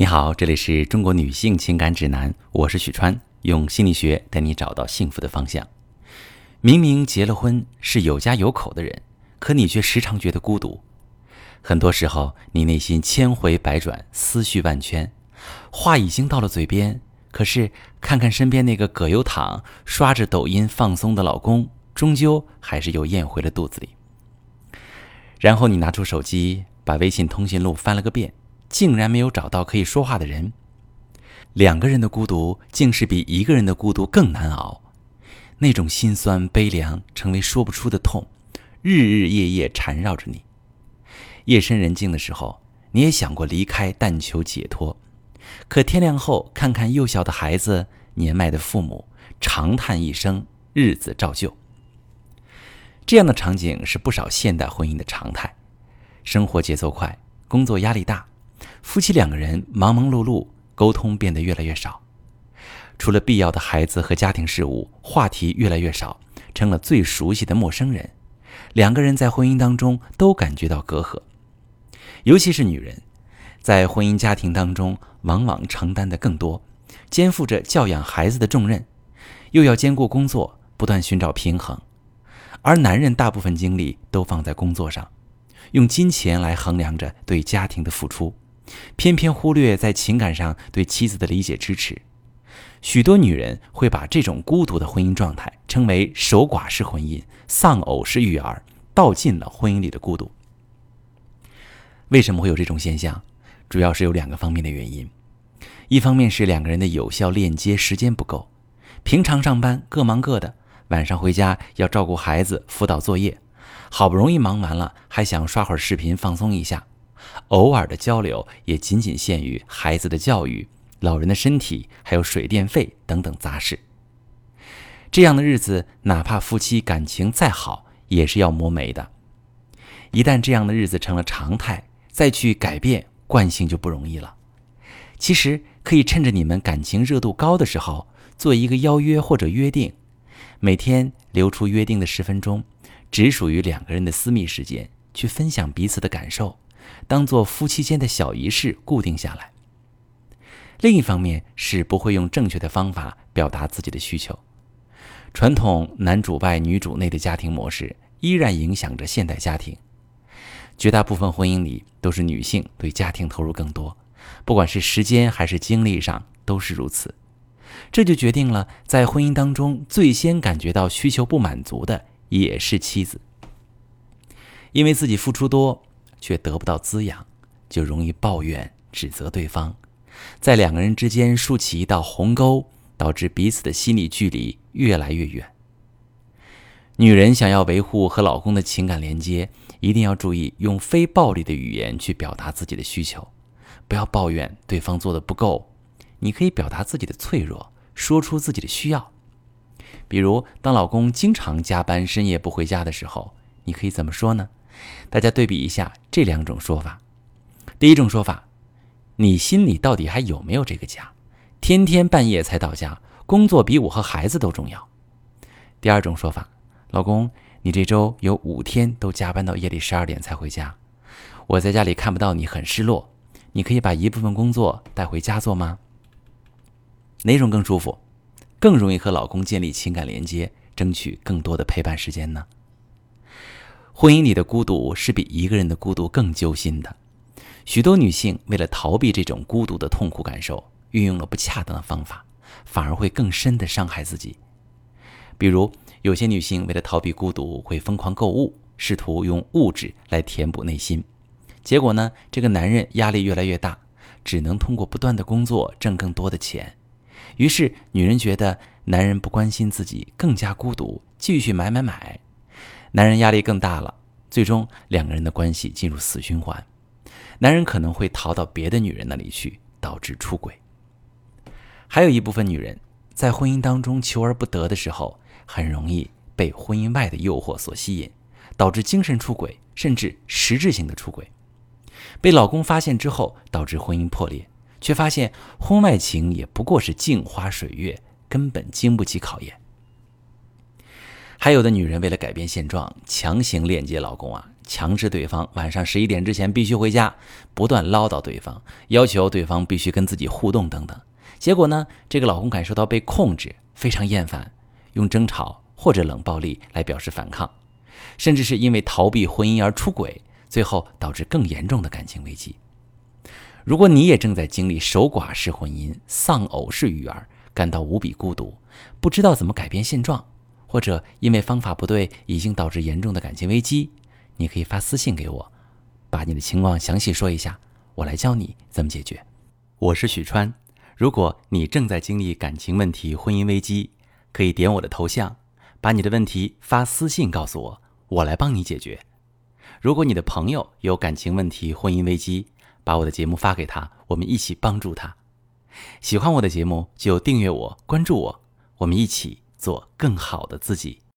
你好，这里是中国女性情感指南，我是许川，用心理学带你找到幸福的方向。明明结了婚，是有家有口的人，可你却时常觉得孤独。很多时候，你内心千回百转，思绪万圈，话已经到了嘴边，可是看看身边那个葛优躺刷着抖音放松的老公，终究还是又咽回了肚子里。然后你拿出手机，把微信通讯录翻了个遍。竟然没有找到可以说话的人，两个人的孤独竟是比一个人的孤独更难熬，那种心酸悲凉成为说不出的痛，日日夜夜缠绕着你。夜深人静的时候，你也想过离开，但求解脱，可天亮后看看幼小的孩子、年迈的父母，长叹一声，日子照旧。这样的场景是不少现代婚姻的常态，生活节奏快，工作压力大。夫妻两个人忙忙碌碌，沟通变得越来越少。除了必要的孩子和家庭事务，话题越来越少，成了最熟悉的陌生人。两个人在婚姻当中都感觉到隔阂，尤其是女人，在婚姻家庭当中往往承担的更多，肩负着教养孩子的重任，又要兼顾工作，不断寻找平衡。而男人大部分精力都放在工作上，用金钱来衡量着对家庭的付出。偏偏忽略在情感上对妻子的理解支持，许多女人会把这种孤独的婚姻状态称为守寡式婚姻、丧偶式育儿，道尽了婚姻里的孤独。为什么会有这种现象？主要是有两个方面的原因，一方面是两个人的有效链接时间不够，平常上班各忙各的，晚上回家要照顾孩子、辅导作业，好不容易忙完了，还想刷会儿视频放松一下。偶尔的交流也仅仅限于孩子的教育、老人的身体，还有水电费等等杂事。这样的日子，哪怕夫妻感情再好，也是要磨没的。一旦这样的日子成了常态，再去改变惯性就不容易了。其实可以趁着你们感情热度高的时候，做一个邀约或者约定，每天留出约定的十分钟，只属于两个人的私密时间，去分享彼此的感受。当做夫妻间的小仪式固定下来。另一方面是不会用正确的方法表达自己的需求。传统男主外女主内的家庭模式依然影响着现代家庭。绝大部分婚姻里都是女性对家庭投入更多，不管是时间还是精力上都是如此。这就决定了在婚姻当中最先感觉到需求不满足的也是妻子，因为自己付出多。却得不到滋养，就容易抱怨、指责对方，在两个人之间竖起一道鸿沟，导致彼此的心理距离越来越远。女人想要维护和老公的情感连接，一定要注意用非暴力的语言去表达自己的需求，不要抱怨对方做的不够。你可以表达自己的脆弱，说出自己的需要。比如，当老公经常加班、深夜不回家的时候，你可以怎么说呢？大家对比一下这两种说法。第一种说法，你心里到底还有没有这个家？天天半夜才到家，工作比我和孩子都重要。第二种说法，老公，你这周有五天都加班到夜里十二点才回家，我在家里看不到你，很失落。你可以把一部分工作带回家做吗？哪种更舒服？更容易和老公建立情感连接，争取更多的陪伴时间呢？婚姻里的孤独是比一个人的孤独更揪心的。许多女性为了逃避这种孤独的痛苦感受，运用了不恰当的方法，反而会更深的伤害自己。比如，有些女性为了逃避孤独，会疯狂购物，试图用物质来填补内心。结果呢，这个男人压力越来越大，只能通过不断的工作挣更多的钱。于是，女人觉得男人不关心自己，更加孤独，继续买买买。男人压力更大了，最终两个人的关系进入死循环。男人可能会逃到别的女人那里去，导致出轨。还有一部分女人在婚姻当中求而不得的时候，很容易被婚姻外的诱惑所吸引，导致精神出轨，甚至实质性的出轨。被老公发现之后，导致婚姻破裂，却发现婚外情也不过是镜花水月，根本经不起考验。还有的女人为了改变现状，强行链接老公啊，强制对方晚上十一点之前必须回家，不断唠叨对方，要求对方必须跟自己互动等等。结果呢，这个老公感受到被控制，非常厌烦，用争吵或者冷暴力来表示反抗，甚至是因为逃避婚姻而出轨，最后导致更严重的感情危机。如果你也正在经历守寡式婚姻、丧偶式育儿，感到无比孤独，不知道怎么改变现状，或者因为方法不对已经导致严重的感情危机，你可以发私信给我，把你的情况详细说一下，我来教你怎么解决。我是许川，如果你正在经历感情问题、婚姻危机，可以点我的头像，把你的问题发私信告诉我，我来帮你解决。如果你的朋友有感情问题、婚姻危机，把我的节目发给他，我们一起帮助他。喜欢我的节目就订阅我、关注我，我们一起做更好的自己。